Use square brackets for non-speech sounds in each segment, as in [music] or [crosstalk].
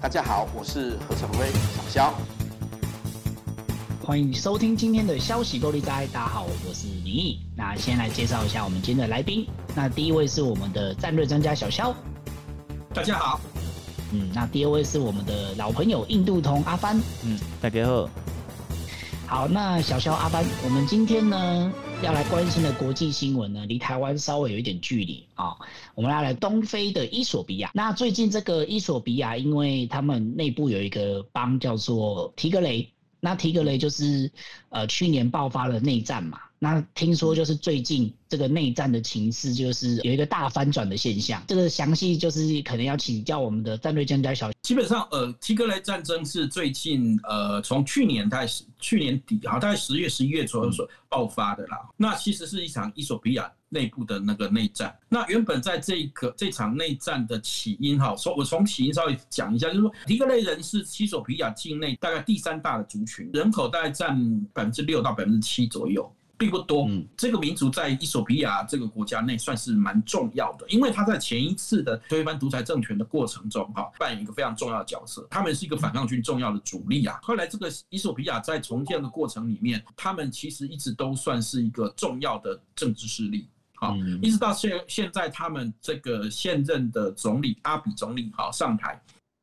大家好，我是何成威，小肖。欢迎收听今天的消息够力哉。大家好，我是林毅。那先来介绍一下我们今天的来宾。那第一位是我们的战略专家小肖。大家好。嗯，那第二位是我们的老朋友印度通阿帆。嗯，大家好。好，那小肖阿帆，我们今天呢要来关心的国际新闻呢，离台湾稍微有一点距离啊。我们要来东非的伊索比亚。那最近这个伊索比亚，因为他们内部有一个邦叫做提格雷。那提格雷就是，呃，去年爆发了内战嘛。那听说就是最近这个内战的情势，就是有一个大翻转的现象。这个详细就是可能要请教我们的战略专家小。基本上，呃，提格雷战争是最近，呃，从去年开始，去年底啊，大概十月、十一月左右所爆发的啦。那其实是一场伊索比亚内部的那个内战。那原本在这个这场内战的起因，哈，说我从起因稍微讲一下，就是说提格雷人是衣索比亚境内大概第三大的族群，人口大概占百分之六到百分之七左右。并不多，这个民族在伊索比亚这个国家内算是蛮重要的，因为他在前一次的推翻独裁政权的过程中，哈，扮演一个非常重要的角色。他们是一个反抗军重要的主力啊。后来这个伊索比亚在重建的过程里面，他们其实一直都算是一个重要的政治势力，好，一直到现现在他们这个现任的总理阿比总理好上台。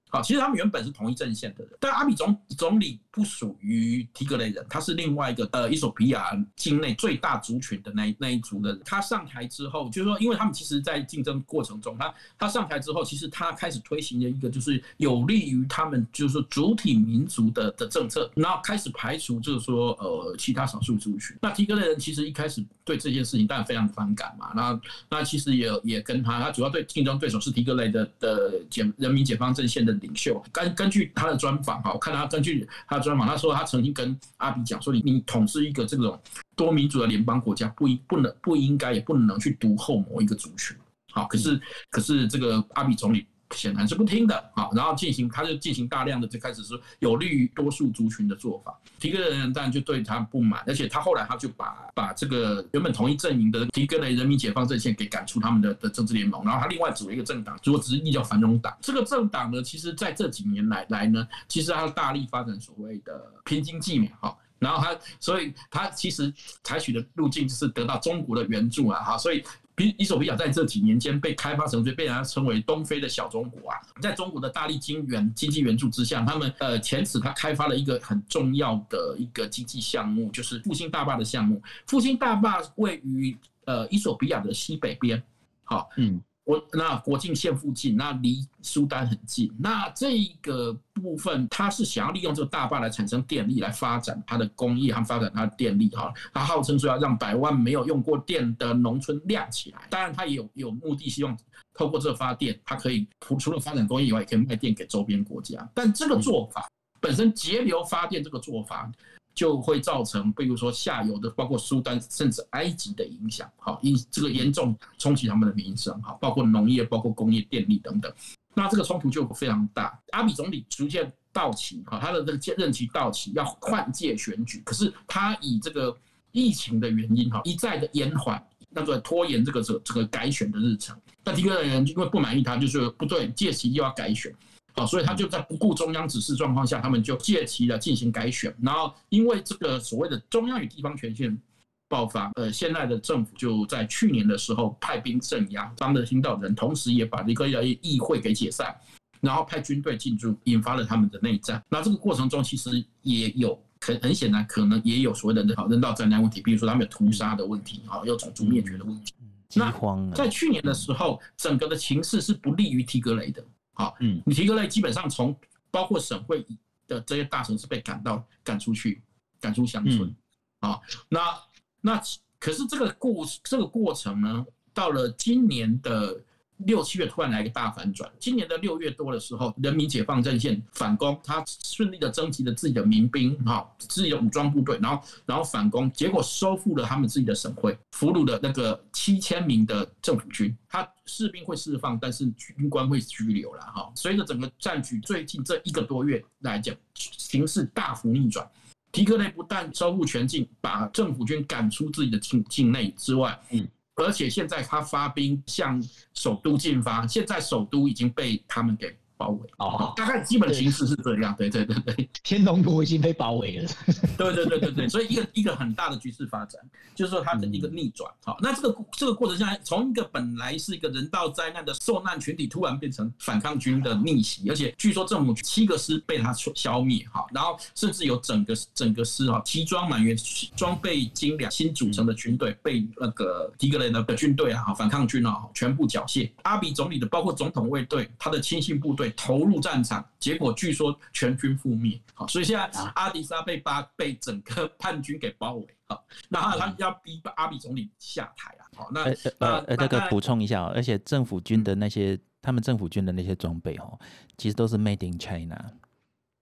好，其实他们原本是同一阵线的人，但阿比总总理不属于提格雷人，他是另外一个呃，衣索比亚境内最大族群的那一那一族的人。他上台之后，就是说，因为他们其实，在竞争过程中，他他上台之后，其实他开始推行了一个就是有利于他们就是说主体民族的的政策，然后开始排除就是说呃其他少数族群。那提格雷人其实一开始对这件事情当然非常反感嘛，那那其实也也跟他，他主要对竞争对手是提格雷的的解人民解放阵线的。领袖根根据他的专访哈，我看他根据他的专访，他说他曾经跟阿比讲说，你你统治一个这种多民族的联邦国家，不应不能不应该也不能去独厚某一个族群，好，可是可是这个阿比总理。显然是不听的啊，然后进行，他就进行大量的就开始说有利于多数族群的做法。提格雷人当然就对他不满，而且他后来他就把把这个原本同一阵营的提格雷人民解放阵线给赶出他们的的政治联盟，然后他另外组了一个政党，如果直译叫繁荣党。这个政党呢，其实在这几年来来呢，其实他大力发展所谓的拼经济嘛，哈，然后他所以他其实采取的路径就是得到中国的援助啊，哈，所以。比伊索比亚在这几年间被开发成，就被人家称为东非的小中国啊。在中国的大力经援、经济援助之下，他们呃前此他开发了一个很重要的一个经济项目，就是复兴大坝的项目。复兴大坝位于呃伊索比亚的西北边，好，嗯。我那国境线附近，那离苏丹很近。那这个部分，它是想要利用这个大坝来产生电力，来发展它的工业和发展它的电力哈。它号称说要让百万没有用过电的农村亮起来。当然，它也有有目的，希望透过这个发电，它可以除除了发展工业以外，也可以卖电给周边国家。但这个做法本身节流发电，这个做法。就会造成，比如说下游的，包括苏丹甚至埃及的影响，哈，因这个严重冲击他们的民生，哈，包括农业、包括工业、电力等等，那这个冲突就非常大。阿比总理逐渐到期，哈，他的这个任期到期要换届选举，可是他以这个疫情的原因，哈，一再的延缓，那个拖延这个这这个改选的日程。那提格雷人因为不满意他，就说不对，届期又要改选。好，所以他就在不顾中央指示状况下，他们就借题了进行改选。然后因为这个所谓的中央与地方权限爆发，呃，现在的政府就在去年的时候派兵镇压当的领导人，同时也把这个议会给解散，然后派军队进驻，引发了他们的内战。那这个过程中其实也有很很显然可能也有所谓的人人道灾难问题，比如说他们有屠杀的问题，啊，有种族灭绝的问题。饥荒。在去年的时候，整个的情势是不利于提格雷的。好，嗯，你提个类基本上从包括省会的这些大城市被赶到赶出去，赶出乡村，啊，那那可是这个过这个过程呢，到了今年的六七月突然来一个大反转。今年的六月多的时候，人民解放阵线反攻，他顺利的征集了自己的民兵，哈，自己的武装部队，然后然后反攻，结果收复了他们自己的省会，俘虏了那个七千名的政府军。他士兵会释放，但是军官会拘留了，哈。随着整个战局最近这一个多月来讲，形势大幅逆转。提格雷不但收复全境，把政府军赶出自己的境境内之外，嗯。而且现在他发兵向首都进发，现在首都已经被他们给包围。哦，大概基本形势是这样。对对对对，天龙国已经被包围了。对对对对对，所以一个一个很大的局势发展，就是说它的一个逆转。好，那这个这个过程下来，从一个本来是一个人道灾难的受难群体，突然变成反抗军的逆袭，而且据说政府七个师被他消灭。好，然后甚至有整个整个师哈，齐装满员、装备精良、新组成的军队被那个提格雷的军队啊，反抗军啊，全部缴械。阿比总理的包括总统卫队，他的亲信部队投入战场，结果据说全军覆灭。好，所以现在阿迪沙被巴被整个叛军给包围。好，那他要逼阿比总理下台啊。好，那呃呃，这个补充一下，而且政府军的那些，他们政府军的那些装备哦，其实都是 Made in China。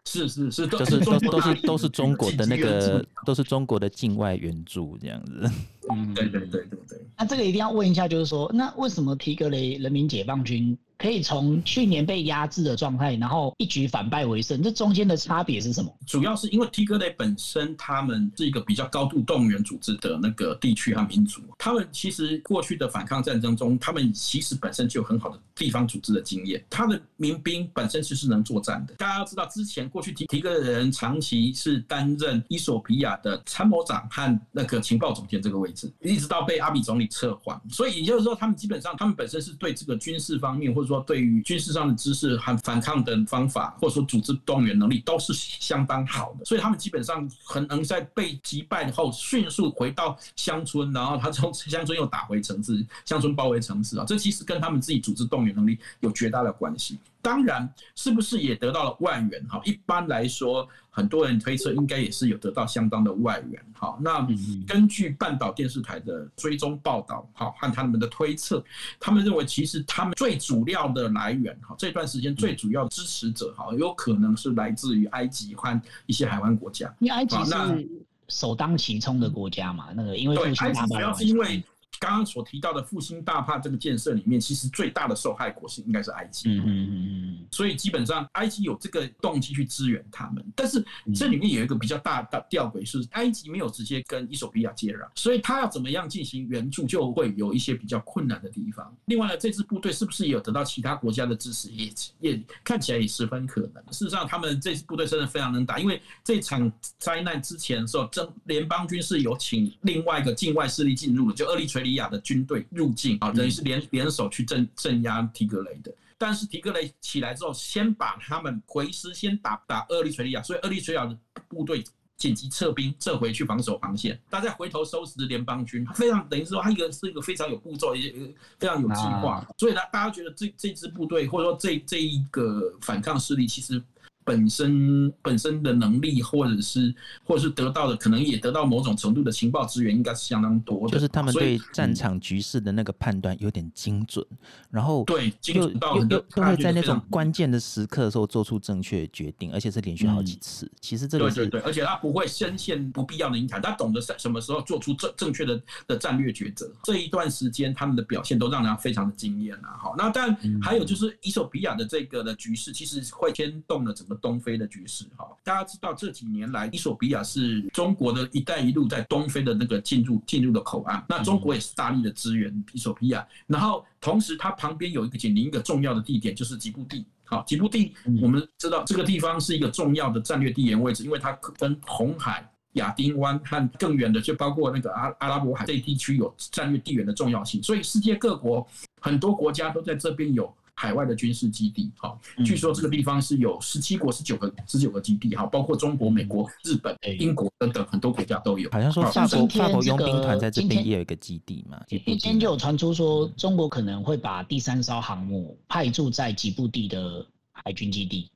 是是是，都是都都是都是中国的那个，都是中国的境外援助这样子。嗯，对对对对对。那这个一定要问一下，就是说，那为什么提格雷人民解放军？可以从去年被压制的状态，然后一举反败为胜，这中间的差别是什么？主要是因为提格雷本身他们是一个比较高度动员组织的那个地区和民族，他们其实过去的反抗战争中，他们其实本身就有很好的地方组织的经验，他的民兵本身就是能作战的。大家要知道，之前过去提提格雷人长期是担任伊索比亚的参谋长和那个情报总监这个位置，一直到被阿比总理撤换，所以也就是说，他们基本上他们本身是对这个军事方面或者说。对于军事上的知识和反抗的方法，或者说组织动员能力都是相当好的，所以他们基本上很能在被击败后迅速回到乡村，然后他从乡村又打回城市，乡村包围城市啊，这其实跟他们自己组织动员能力有绝大的关系。当然，是不是也得到了外援？哈，一般来说，很多人推测应该也是有得到相当的外援。哈，那根据半岛电视台的追踪报道，哈，和他们的推测，他们认为其实他们最主要的来源，哈，这段时间最主要的支持者，哈，有可能是来自于埃及和一些海湾国家。因为埃及是首当其冲的国家嘛，那个因为对埃及主要是因为。刚刚所提到的复兴大坝这个建设里面，其实最大的受害国是应该是埃及。嗯嗯嗯，所以基本上埃及有这个动机去支援他们，但是这里面有一个比较大的吊诡是，埃及没有直接跟伊索比亚接壤，所以他要怎么样进行援助，就会有一些比较困难的地方。另外呢，这支部队是不是也有得到其他国家的支持，也也看起来也十分可能。事实上，他们这支部队真的非常能打，因为这场灾难之前的时候，政联邦军是有请另外一个境外势力进入的，就厄立垂里亚的军队入境啊，等于是联联手去镇镇压提格雷的。但是提格雷起来之后，先把他们回师先打打厄立垂利亚，所以厄立垂利亚的部队紧急撤兵撤回去防守防线，大家回头收拾联邦军，非常等于说他一个是一个非常有步骤，也非常有计划。所以呢，大家觉得这这支部队或者说这这一个反抗势力，其实。本身本身的能力，或者是或者是得到的，可能也得到某种程度的情报资源，应该是相当多的。就是他们对战场局势的那个判断有点精准，然后对精准到很多，都会在那种关键的时刻的时候做出正确决定，而且是连续好几次。其实这个是对对对，而且他不会深陷不必要的泥潭，他懂得什什么时候做出正正确的的战略抉择。这一段时间他们的表现都让人非常的惊艳啊！好，那但还有就是伊索比亚的这个的局势，其实会牵动了整个。东非的局势，哈，大家知道这几年来，伊索比亚是中国的一带一路在东非的那个进入进入的口岸，那中国也是大力的支援伊索比亚，然后同时它旁边有一个紧邻一个重要的地点，就是吉布地，好，吉布地我们知道这个地方是一个重要的战略地缘位置，因为它跟红海、亚丁湾和更远的就包括那个阿阿拉伯海这一地区有战略地缘的重要性，所以世界各国很多国家都在这边有。海外的军事基地，好，据说这个地方是有十七国、十九个、十九个基地，哈，包括中国、美国、日本、英国等等很多国家都有。好像说法国法国佣兵团在这边也有一个基地嘛。今天就有传出说，中国可能会把第三艘航母派驻在吉布地的海军基地。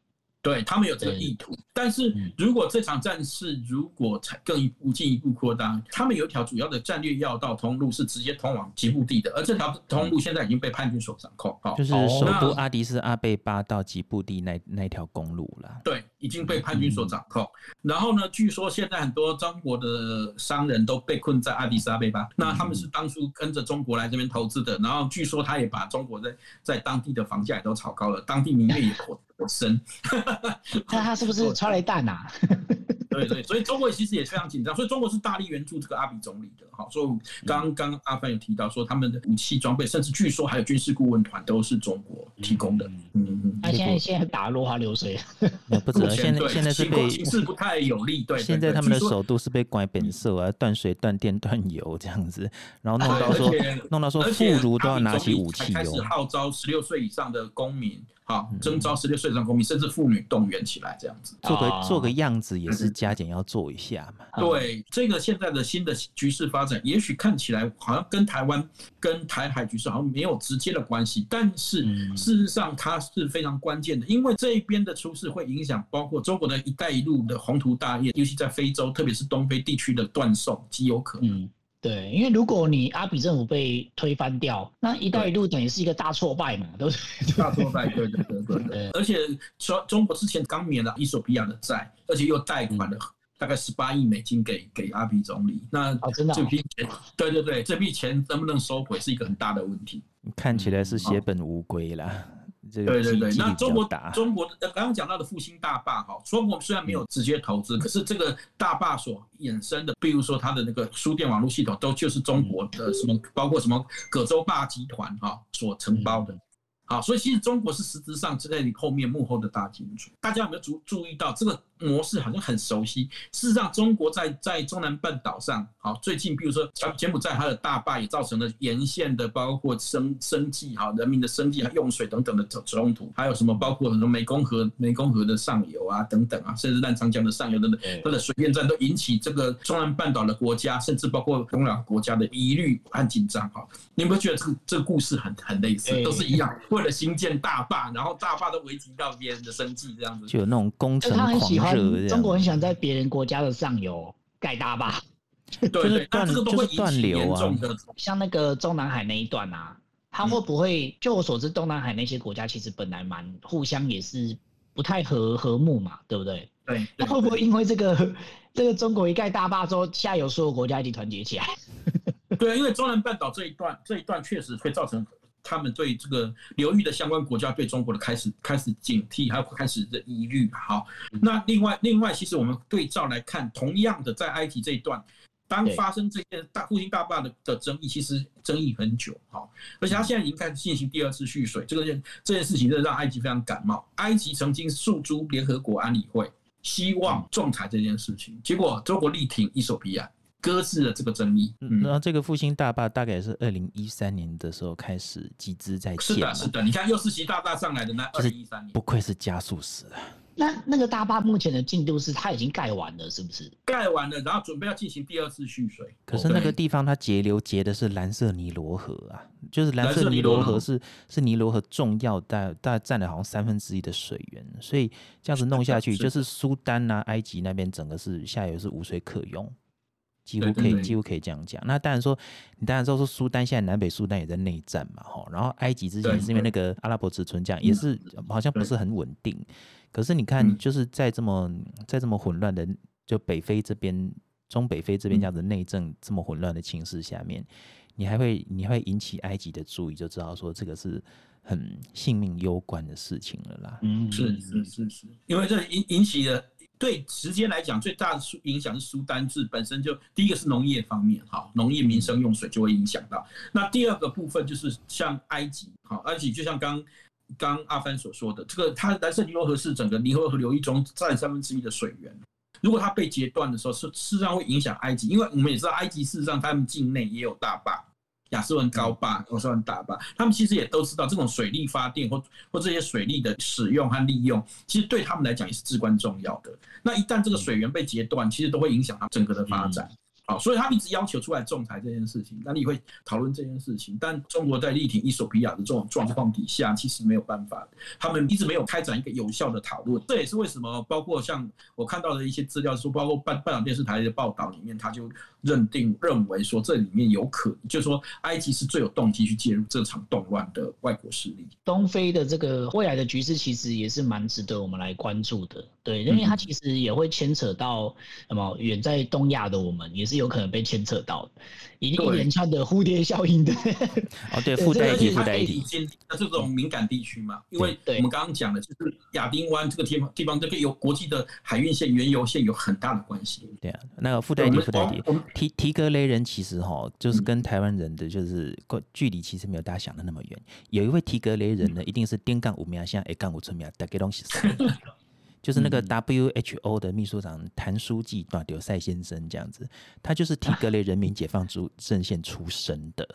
对，他们有这个意图，但是如果这场战事如果才更一步进一步扩大，他们有一条主要的战略要道通路是直接通往吉布地的，而这条通路现在已经被叛军所掌控。哦，就是首都阿迪斯阿贝巴到吉布地那那条公路了。对，已经被叛军所掌控。然后呢，据说现在很多中国的商人都被困在阿迪斯阿贝巴，那他们是当初跟着中国来这边投资的，然后据说他也把中国在在当地的房价也都炒高了，当地民怨也火。我深，[laughs] 那他是不是超雷弹呐？[laughs] 对对，所以中国其实也非常紧张，所以中国是大力援助这个阿比总理的。好，所以刚刚阿凡有提到说，他们的武器装备，甚至据说还有军事顾问团都是中国提供的。嗯嗯。那现在现在打落花流水，不止，现在现在是被形势不太有利。对，现在他们的首都是被关本色啊，断水、断电、断油这样子，然后弄到说弄到说妇孺都要拿起武器哦。开始号召十六岁以上的公民。好，征召十六岁以上公民，甚至妇女动员起来，这样子。做个做个样子，也是加减要做一下嘛。对，这个现在的新的局势发展，也许看起来好像跟台湾、跟台海局势好像没有直接的关系，但是事实上它是非常关键的，因为这一边的出事会影响包括中国的一带一路的宏图大业，尤其在非洲，特别是东非地区的断送极有可能。对，因为如果你阿比政府被推翻掉，那一带一路等于是一个大挫败嘛，都是 [laughs] 大挫败。对对对对对。而且说中国之前刚免了伊索比亚的债，而且又贷款了大概十八亿美金给给阿比总理。那这笔钱，对对对，这笔钱能不能收回是一个很大的问题。看起来是血本无归啦。对对对，那中国中国刚刚讲到的复兴大坝哈，中国虽然没有直接投资，可是这个大坝所衍生的，比如说它的那个输电网络系统，都就是中国的什么，包括什么葛洲坝集团哈所承包的。好，所以其实中国是实质上是在你后面幕后的大金主。大家有没有注注意到这个模式好像很熟悉？事实上，中国在在中南半岛上，好，最近比如说柬柬埔寨它的大坝也造成了沿线的包括生生计哈，人民的生计和用水等等的冲突，还有什么包括很多湄公河湄公河的上游啊等等啊，甚至烂长江的上游等等，它的水电站都引起这个中南半岛的国家，甚至包括东亚国家的疑虑和紧张哈。你有没有觉得这个这个故事很很类似，都是一样？为了兴建大坝，然后大坝都危及到别人的生计，这样子就有那种工程狂热。中国很喜欢在别人国家的上游盖大坝，对对，那这个都会引起严重的。像那个中南海那一段啊，它会不会？就我所知，东南海那些国家其实本来蛮互相也是不太和和睦嘛，对不对？对。那会不会因为这个 [laughs] 这个中国一盖大坝之后，下游所有国家一起团结起来？[laughs] 对，因为中南半岛这一段，这一段确实会造成他们对这个流域的相关国家对中国的开始开始警惕，还有开始的疑虑。好，那另外另外，其实我们对照来看，同样的在埃及这一段，当发生这件大复兴大坝的的争议，其实争议很久。好，而且他现在已经开始进行第二次蓄水，这个件这件事情真的让埃及非常感冒。埃及曾经诉诸联合国安理会，希望仲裁这件事情，结果中国力挺衣索比亚。搁置了这个争议。嗯，那这个复兴大坝大概是二零一三年的时候开始集资在建。是的，是的。你看，又是习大大上来的那二零一三年，不愧是加速师啊。那那个大坝目前的进度是它已经盖完了，是不是？盖完了，然后准备要进行第二次蓄水。可是那个地方它截流截的是蓝色尼罗河啊，就是蓝色尼罗河是是尼罗河重要大大概占了好像三分之一的水源，所以这样子弄下去，就是苏丹啊、埃及那边整个是下游是无水可用。几乎可以，几乎可以这样讲。那当然说，你当然知道说，苏丹现在南北苏丹也在内战嘛，哈。然后埃及之前是因为那个阿拉伯之春这样，也是好像不是很稳定。可是你看，就是在这么在这么混乱的，就北非这边、中北非这边这样的内政这么混乱的情势下面，你还会你还会引起埃及的注意，就知道说这个是很性命攸关的事情了啦。嗯，是是是是，因为这引引起了。对时间来讲，最大的影响是苏丹治本身就第一个是农业方面，哈，农业民生用水就会影响到。那第二个部分就是像埃及，哈，埃及就像刚刚阿帆所说的，这个它蓝色尼罗河是整个尼罗河流域中占三分之一的水源。如果它被截断的时候，是事实上会影响埃及，因为我们也知道埃及事实上他们境内也有大坝。亚斯文高坝、亚斯文大坝，他们其实也都知道，这种水力发电或或这些水利的使用和利用，其实对他们来讲也是至关重要的。那一旦这个水源被截断，其实都会影响它整个的发展。好，所以他们一直要求出来仲裁这件事情，那你会讨论这件事情。但中国在力挺伊索比亚的这种状况底下，其实没有办法，他们一直没有开展一个有效的讨论。这也是为什么，包括像我看到的一些资料说，包括半半岛电视台的报道里面，他就认定认为说这里面有可能，就是说埃及是最有动机去介入这场动乱的外国势力。东非的这个未来的局势其实也是蛮值得我们来关注的，对，因为它其实也会牵扯到什么远在东亚的我们也是有可能被牵扯到的，一一连串的蝴蝶效应的。哦，对，附带一体，附带一体。那这种敏感地区嘛，因为我们刚刚讲的就是亚丁湾这个地方，地方这个有国际的海运线、原油线有很大的关系。对啊，那个附带一体，附带一体。提提格雷人其实哈，就是跟台湾人的就是距离其实没有大家想的那么远。有一位提格雷人呢，一定是丁杠五秒，现在一杠五村苗，大概东西就是那个 WHO 的秘书长谭书记啊，丢赛先生这样子，他就是提格雷人民解放主阵线出身的。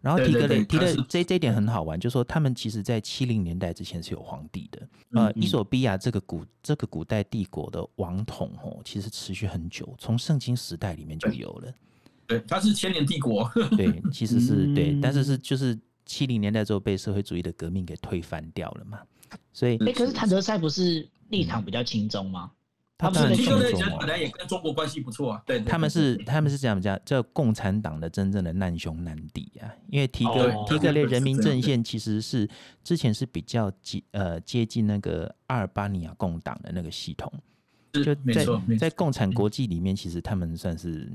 然后提格雷提的这这一点很好玩，就是说他们其实在七零年代之前是有皇帝的。呃，伊索比亚这个古这个古代帝国的王统哦，其实持续很久，从圣经时代里面就有了。对，它是千年帝国。对，其实是对，但是是就是七零年代之后被社会主义的革命给推翻掉了嘛。所以，哎，可是谭德赛不是立场比较亲中吗？他们是亲中，本来也跟中国关系不错啊。对，他们是他们是这样讲，叫共产党的真正的难兄难弟啊。因为提格提格列人民阵线其实是之前是比较接呃接近那个阿尔巴尼亚共党的那个系统，就在在共产国际里面，其实他们算是。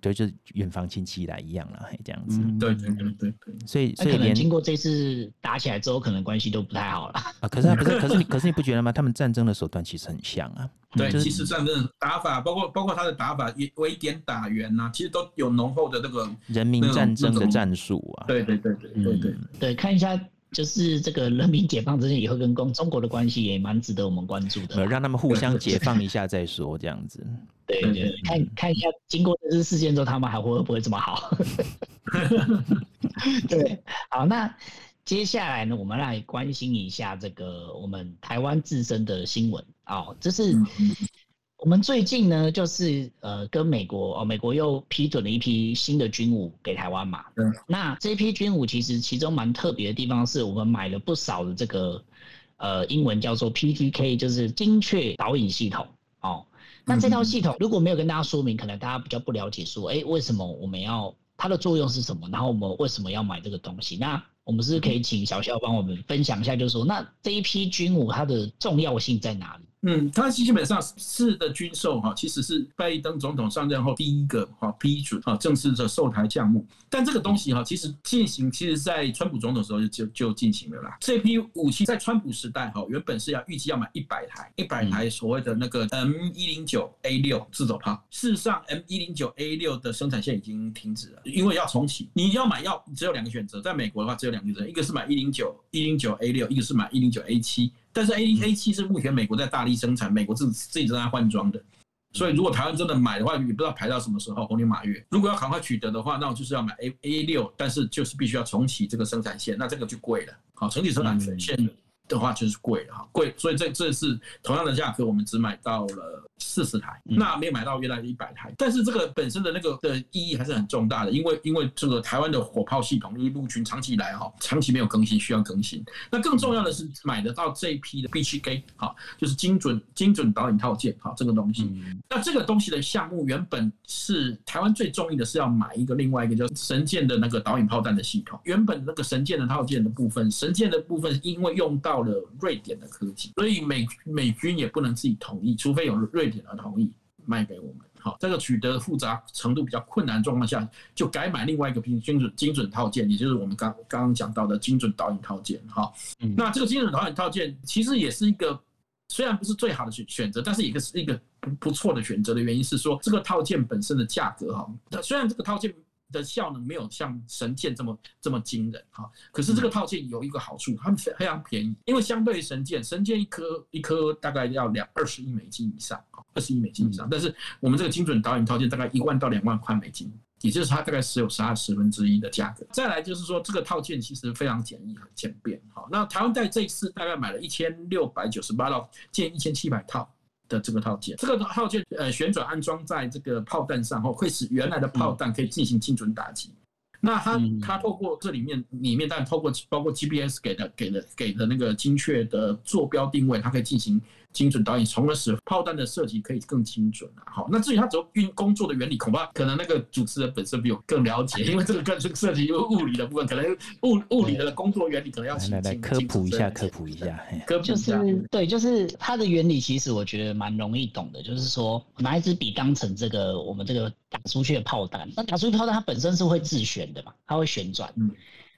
对，就是远房亲戚来一样了，这样子。对对对对，所以所以连经过这次打起来之后，可能关系都不太好了。[laughs] 啊，可是可是可是你 [laughs] 可是你不觉得吗？他们战争的手段其实很像啊。对，其实战争打法，包括包括他的打法，围点打援呐，其实都有浓厚的那个人民战争的战术啊。对对对对对对对，看一下。就是这个人民解放之前以后跟中中国的关系也蛮值得我们关注的，让他们互相解放一 [laughs] 下再说，这样子。对看看一下经过这次事件之后，他们还会不会这么好？[laughs] 对，好，那接下来呢，我们来关心一下这个我们台湾自身的新闻哦，这是。我们最近呢，就是呃，跟美国哦，美国又批准了一批新的军武给台湾嘛。嗯。那这批军武其实其中蛮特别的地方，是我们买了不少的这个呃，英文叫做 PTK，就是精确导引系统哦。那这套系统如果没有跟大家说明，可能大家比较不了解，说，哎，为什么我们要它的作用是什么？然后我们为什么要买这个东西？那我们是可以请小肖帮我们分享一下，就是说，那这一批军武它的重要性在哪里？嗯，它基本上是的军售哈，其实是拜登总统上任后第一个哈批准哈正式的售台项目。但这个东西哈，其实进行，其实在川普总统的时候就就进行了啦。这批武器在川普时代哈，原本是要预计要买一百台，一百台所谓的那个 M 一零九 A 六自走炮。事实上，M 一零九 A 六的生产线已经停止了，因为要重启。你要买要只有两个选择，在美国的话只有两个选择，一个是买一零九一零九 A 六，一个是买一零九 A 七。但是 A A 七是目前美国在大力生产，美国自自己正在换装的，所以如果台湾真的买的话，也不知道排到什么时候，猴年马月。如果要赶快取得的话，那我就是要买 A A 六，但是就是必须要重启这个生产线，那这个就贵了。好，重启生产线的话就是贵了哈，贵，所以这这次同样的价格，我们只买到了。四十台，那没有买到原来的一百台，但是这个本身的那个的意义还是很重大的，因为因为这个台湾的火炮系统，因为陆军长期以来哈，长期没有更新，需要更新。那更重要的是买得到这一批的 B7K 哈，就是精准精准导引套件哈，这个东西。那这个东西的项目原本是台湾最中意的是要买一个另外一个叫神剑的那个导引炮弹的系统。原本那个神剑的套件的部分，神剑的部分因为用到了瑞典的科技，所以美美军也不能自己同意，除非有瑞。典的同意卖给我们，好，这个取得复杂程度比较困难状况下，就改买另外一个精准精准套件，也就是我们刚刚刚讲到的精准导引套件，哈，那这个精准导引套件其实也是一个虽然不是最好的选选择，但是也是一个不不错的选择的原因是说，这个套件本身的价格，哈，虽然这个套件。的效能没有像神剑这么这么惊人哈，可是这个套件有一个好处，它们非常便宜，因为相对于神剑，神剑一颗一颗大概要两二十亿美金以上，二十亿美金以上，但是我们这个精准导引套件大概一万到两万块美金，也就是它大概只有十二十分之一的价格。再来就是说，这个套件其实非常简易很简便，好，那台湾在这一次大概买了一千六百九十八套，建一千七百套。的这个套件，这个套件呃旋转安装在这个炮弹上后，会使原来的炮弹可以进行精准打击。那它它透过这里面里面，但透过包括 GPS 给的给的给的那个精确的坐标定位，它可以进行精准导引，从而使炮弹的射击可以更精准啊。好，那至于它怎么运工作的原理，恐怕可能那个主持人本身比我更了解，[laughs] 因为这个更是涉及物理的部分，可能物物理的工作原理可能要请来来科普一下，科普一下，科普一下。就是对，就是它的原理其实我觉得蛮容易懂的，就是说拿一支笔当成这个我们这个打出去的炮弹，那打出去炮弹它本身是会自旋的嘛，它会旋转。嗯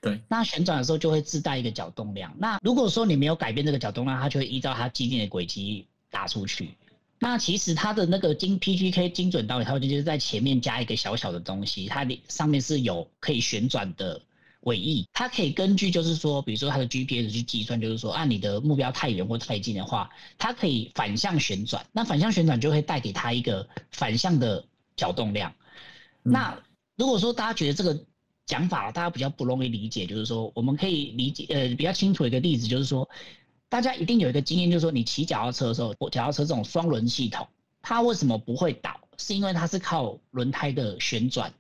对，那旋转的时候就会自带一个角动量。那如果说你没有改变这个角动量，它就会依照它既定的轨迹打出去。那其实它的那个精 PGK 精准导引，它就是在前面加一个小小的东西，它的上面是有可以旋转的尾翼，它可以根据就是说，比如说它的 GPS 去计算，就是说按你的目标太远或太近的话，它可以反向旋转。那反向旋转就会带给它一个反向的角动量。嗯、那如果说大家觉得这个，讲法大家比较不容易理解，就是说我们可以理解呃比较清楚一个例子，就是说大家一定有一个经验，就是说你骑脚踏车的时候，脚踏车这种双轮系统，它为什么不会倒？是因为它是靠轮胎的旋转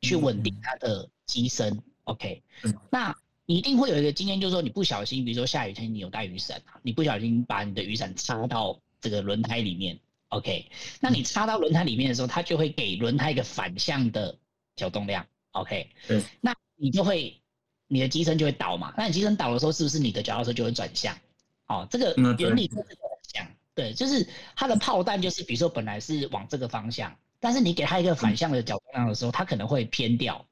去稳定它的机身。OK，那你一定会有一个经验，就是说你不小心，比如说下雨天你有带雨伞，你不小心把你的雨伞插到这个轮胎里面。OK，那你插到轮胎里面的时候，它就会给轮胎一个反向的角动量。OK，对，那你就会，你的机身就会倒嘛。那你机身倒的时候，是不是你的脚踏车就会转向？哦，这个原理就是这样。对，就是它的炮弹就是，比如说本来是往这个方向，但是你给它一个反向的角度量的时候，它可能会偏掉。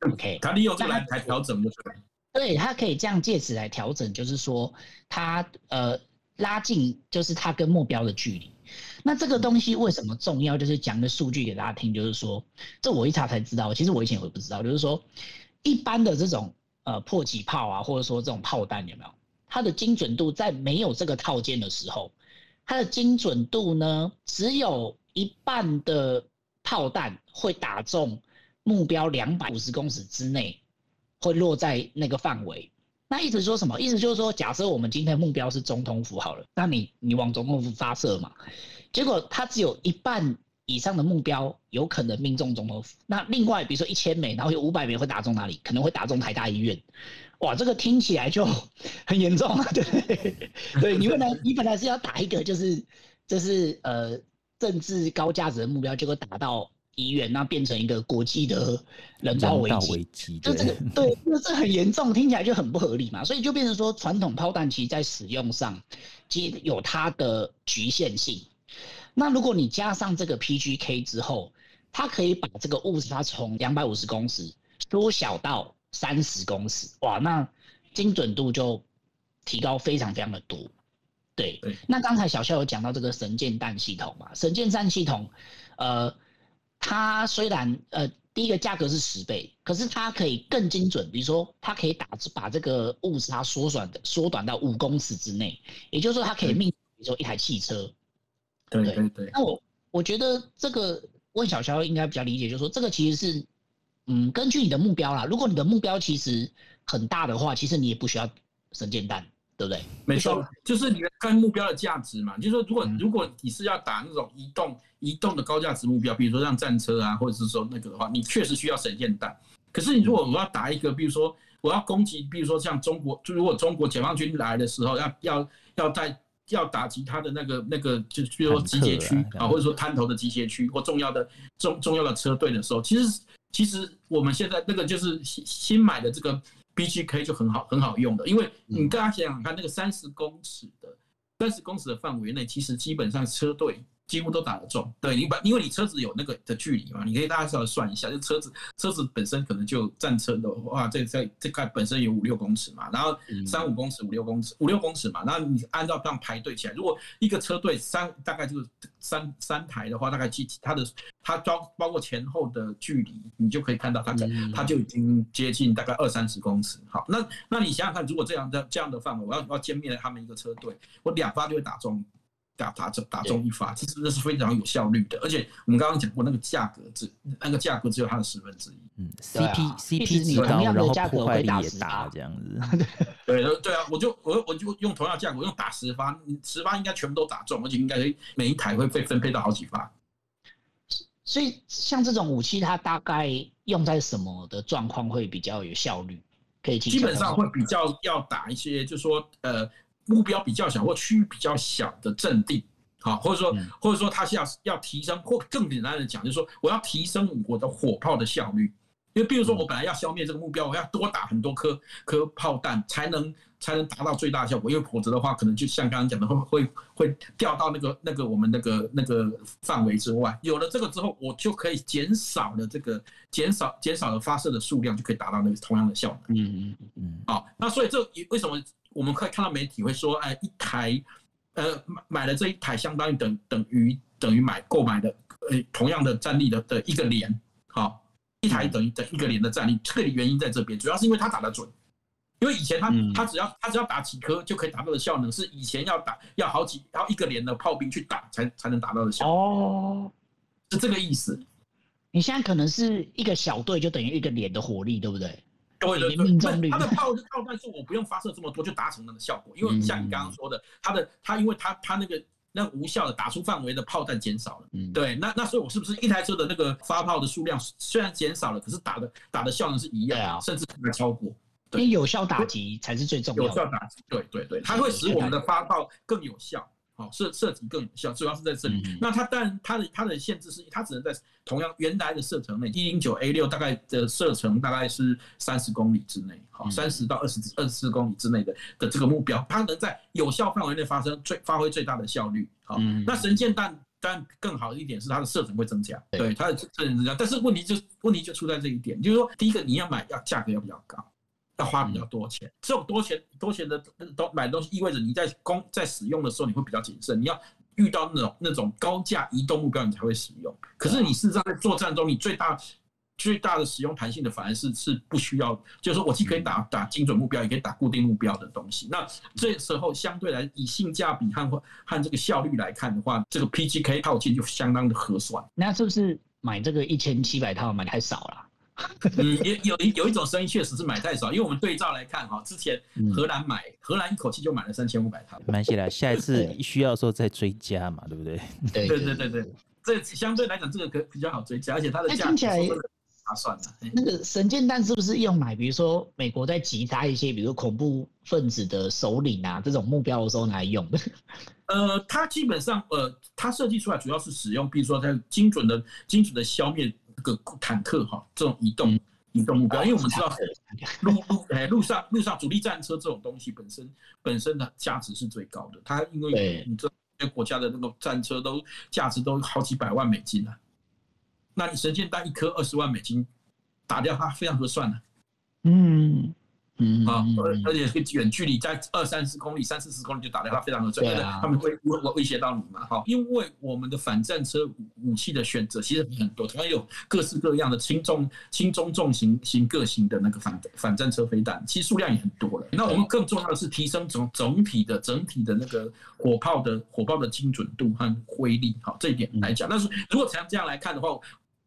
OK，它利用这个来调整就对。对，它可以这样借此来调整，就是说它呃拉近，就是它跟目标的距离。那这个东西为什么重要？就是讲个数据给大家听，就是说，这我一查才知道。其实我以前我也不知道，就是说，一般的这种呃迫击炮啊，或者说这种炮弹有没有？它的精准度在没有这个套件的时候，它的精准度呢，只有一半的炮弹会打中目标两百五十公尺之内，会落在那个范围。那意思说什么？意思就是说，假设我们今天目标是总统府好了，那你你往总统府发射嘛，结果他只有一半以上的目标有可能命中总统府。那另外比如说一千枚，然后有五百枚会打中哪里？可能会打中台大医院。哇，这个听起来就很严重啊！对对，你本来你本来是要打一个就是就是呃政治高价值的目标，结果打到。医院那变成一个国际的人道危机，[laughs] 就这个对，那这很严重，听起来就很不合理嘛，所以就变成说传统炮弹其实在使用上其实有它的局限性。那如果你加上这个 PGK 之后，它可以把这个误差从两百五十公尺缩小到三十公尺，哇，那精准度就提高非常非常的多。对，那刚才小肖有讲到这个神箭弹系统嘛，神箭弹系统，呃。它虽然呃，第一个价格是十倍，可是它可以更精准。比如说，它可以打把这个误差缩短的缩短到五公尺之内，也就是说，它可以命，比如说一台汽车。对对对。那我我觉得这个问小肖应该比较理解，就是说这个其实是嗯，根据你的目标啦。如果你的目标其实很大的话，其实你也不需要神剑弹。对不对？没错，就是你的看目标的价值嘛。就是说，如果如果你是要打那种移动移动的高价值目标，比如说像战车啊，或者是说那个的话，你确实需要神剑弹。可是你如果我要打一个，比如说我要攻击，比如说像中国，就如果中国解放军来的时候，要要要在要打击他的那个那个，就比如说集结区啊，或者说滩头的集结区或重要的重重要的车队的时候，其实其实我们现在那个就是新新买的这个。BGK 就很好很好用的，因为你大家想想看，那个三十公尺的三十公尺的范围内，其实基本上车队。几乎都打得中，对你把，因为你车子有那个的距离嘛，你可以大概稍微算一下，就车子车子本身可能就战车的话，这这这块本身有五六公尺嘛，然后三五公尺、五六公尺、五六公尺嘛，然后你按照这样排队起来，如果一个车队三大概就是三三台的话，大概机它的它装包括前后的距离，你就可以看到它它就已经接近大概二三十公尺。好，那那你想想看，如果这样的这样的范围，我要我要歼灭了他们一个车队，我两发就会打中。打打中打中一发，其实这是非常有效率的，而且我们刚刚讲过那个价格只那个价格只有它的十分之一。嗯，CP CP 值高，然后破坏力也大，这样子。[laughs] 对 [laughs] 对啊，我就我我就用同样价格，我用打十发，你十发应该全部都打中，而且应该每一台会被分配到好几发。所以像这种武器，它大概用在什么的状况会比较有效率？可以基本上会比较要打一些，就是说呃。目标比较小或区域比较小的阵地，好，或者说或者说他是要要提升，或更简单的讲，就是说我要提升我的火炮的效率。因为，比如说，我本来要消灭这个目标，我要多打很多颗颗炮弹，才能才能达到最大的效果。因为否则的话，可能就像刚刚讲的，会会会掉到那个那个我们那个那个范围之外。有了这个之后，我就可以减少了这个减少减少了发射的数量，就可以达到那个同样的效果。嗯嗯嗯。好，那所以这为什么我们可以看到媒体会说，哎，一台呃买买了这一台，相当于等等于等于买购买的呃同样的战力的的一个连，好。一台等于等一个连的战力，这个原因在这边，主要是因为他打得准。因为以前他他只要他只要打几颗就可以达到的效能，是以前要打要好几要一个连的炮兵去打才才能达到的效能。哦，是这个意思。你现在可能是一个小队就等于一个连的火力，对不对？对对对。他的炮炮弹是我不用发射这么多就达成那个效果，因为像你刚刚说的，他的他因为他他那个。那无效的打出范围的炮弹减少了，嗯，对，那那所以我是不是一台车的那个发炮的数量虽然减少了，可是打的打的效能是一样，啊，甚至还超过。因为有效打击才是最重要的。有效打击，对对对，它会使我们的发炮更有效。好，射射击更有效，主要是在这里。嗯、那它但它的它的限制是，它只能在同样原来的射程内，一零九 A 六大概的射程大概是三十公里之内，好，三十到二十二十四公里之内的的这个目标，它能在有效范围内发生最发挥最大的效率。好，嗯、那神剑弹但更好的一点是它的射程会增加，对，它的射程增加，但是问题就问题就出在这一点，就是说第一个你要买要价格要比较高。要花比较多钱，这种多钱多钱的都买东西，意味着你在工在使用的时候你会比较谨慎，你要遇到那种那种高价移动目标你才会使用。可是你事实上在作战中，你最大最大的使用弹性的反而是是不需要，就是说我既可以打打精准目标，也可以打固定目标的东西。那这时候相对来以性价比和和这个效率来看的话，这个 PGK 套件就相当的合算。那是不是买这个一千七百套买太少了？[laughs] 嗯，也有一有一种声音确实是买太少，因为我们对照来看哈，之前荷兰买荷兰一口气就买了三千五百套，蛮起来，下一次需要的时候再追加嘛，对不对？[laughs] 对对对对，这相对来讲这个可比较好追加，而且它的价格划算的。那个神剑弹是不是用买？比如说美国在击杀一些，比如说恐怖分子的首领啊这种目标的时候来用的？[laughs] 呃，它基本上呃，它设计出来主要是使用，比如说它精准的精准的消灭。个坦克哈，这种移动移动目标，因为我们知道路路哎路上路上主力战车这种东西本身本身的价值是最高的，它因为你知道这些国家的那个战车都价值都好几百万美金啊，那你神剑弹一颗二十万美金打掉它非常合算的，嗯。嗯啊，而而且是远距离在二三十公里、三四十公里就打掉它，非常的准。对啊，他们会威威胁到你嘛？哈，因为我们的反战车武器的选择其实很多，同样有各式各样的轻重、轻中重型型各型的那个反反战车飞弹，其实数量也很多了。那我们更重要的是提升整整体的整体的那个火炮的火炮的精准度和威力。好，这一点来讲，但是如果从这样来看的话。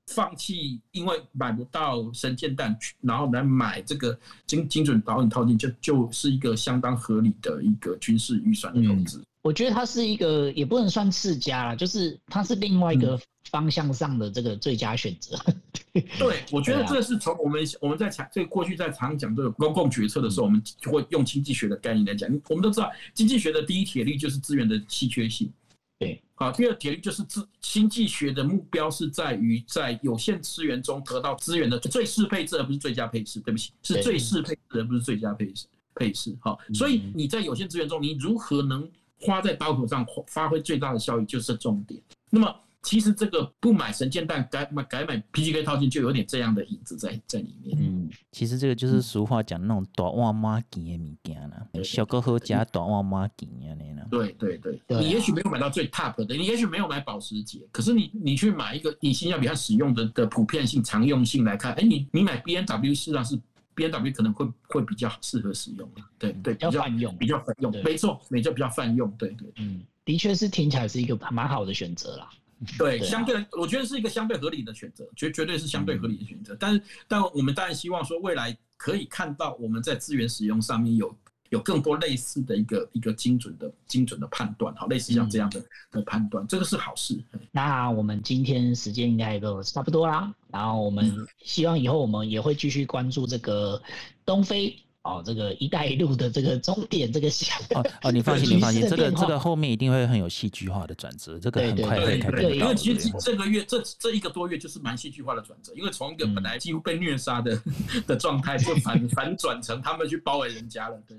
放弃，因为买不到神剑弹，然后来买这个精精准导引套件，就就是一个相当合理的一个军事预算的投资。我觉得它是一个，也不能算次佳啦，就是它是另外一个方向上的这个最佳选择。[laughs] 对，我觉得这是从我们我们在讲这个过去在常讲这个公共决策的时候，我们就会用经济学的概念来讲。我们都知道，经济学的第一铁律就是资源的稀缺性。对，好，第二点就是资经济学的目标是在于在有限资源中得到资源的最适配置，而不是最佳配置。对不起，是最适配置，而不是最佳配置。配置，好，所以你在有限资源中，你如何能花在刀口上发挥最大的效益，就是重点。那么。其实这个不买神剑蛋，改买改买 PGK 套件，就有点这样的影子在在里面。嗯，其实这个就是俗话讲那种大碗妈钱的物件啦，小哥喝加大碗妈钱啊那样。对对。对，你也许没有买到最 top 的，你也许没有买保时捷，可是你你去买一个你性价比它使用的的普遍性、常用性来看，哎，你你买 B N W 事实上是 B N W 可能会会比较适合使用的，对对，比较泛用，比较泛用，没错，没错，比较泛用，对对，嗯，的确是听起来是一个蛮好的选择啦。[laughs] 对，相对我觉得是一个相对合理的选择，绝绝对是相对合理的选择。但是，但我们当然希望说，未来可以看到我们在资源使用上面有有更多类似的一个一个精准的精准的判断，好，类似像这样的的判断，这个是好事。那我们今天时间应该也都差不多啦，然后我们希望以后我们也会继续关注这个东非。哦，这个“一带一路”的这个终点，这个想哦哦，你放心，[laughs] 你放心，这个这个后面一定会很有戏剧化的转折，这个很快会看到。因为其实这个月这这一个多月就是蛮戏剧化的转折，因为从一个本来几乎被虐杀的、嗯、的状态，就反反转成他们去包围人家了。对，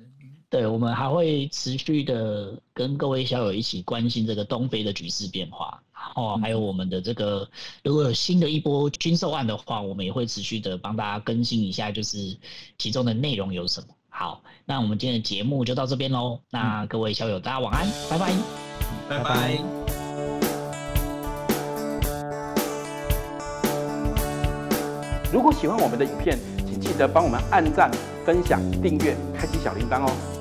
对，我们还会持续的跟各位小友一起关心这个东非的局势变化。哦，还有我们的这个，如果有新的一波军售案的话，我们也会持续的帮大家更新一下，就是其中的内容有什么。好，那我们今天的节目就到这边喽。那各位校友，大家晚安，拜拜，拜拜。如果喜欢我们的影片，请记得帮我们按赞、分享、订阅、开启小铃铛哦。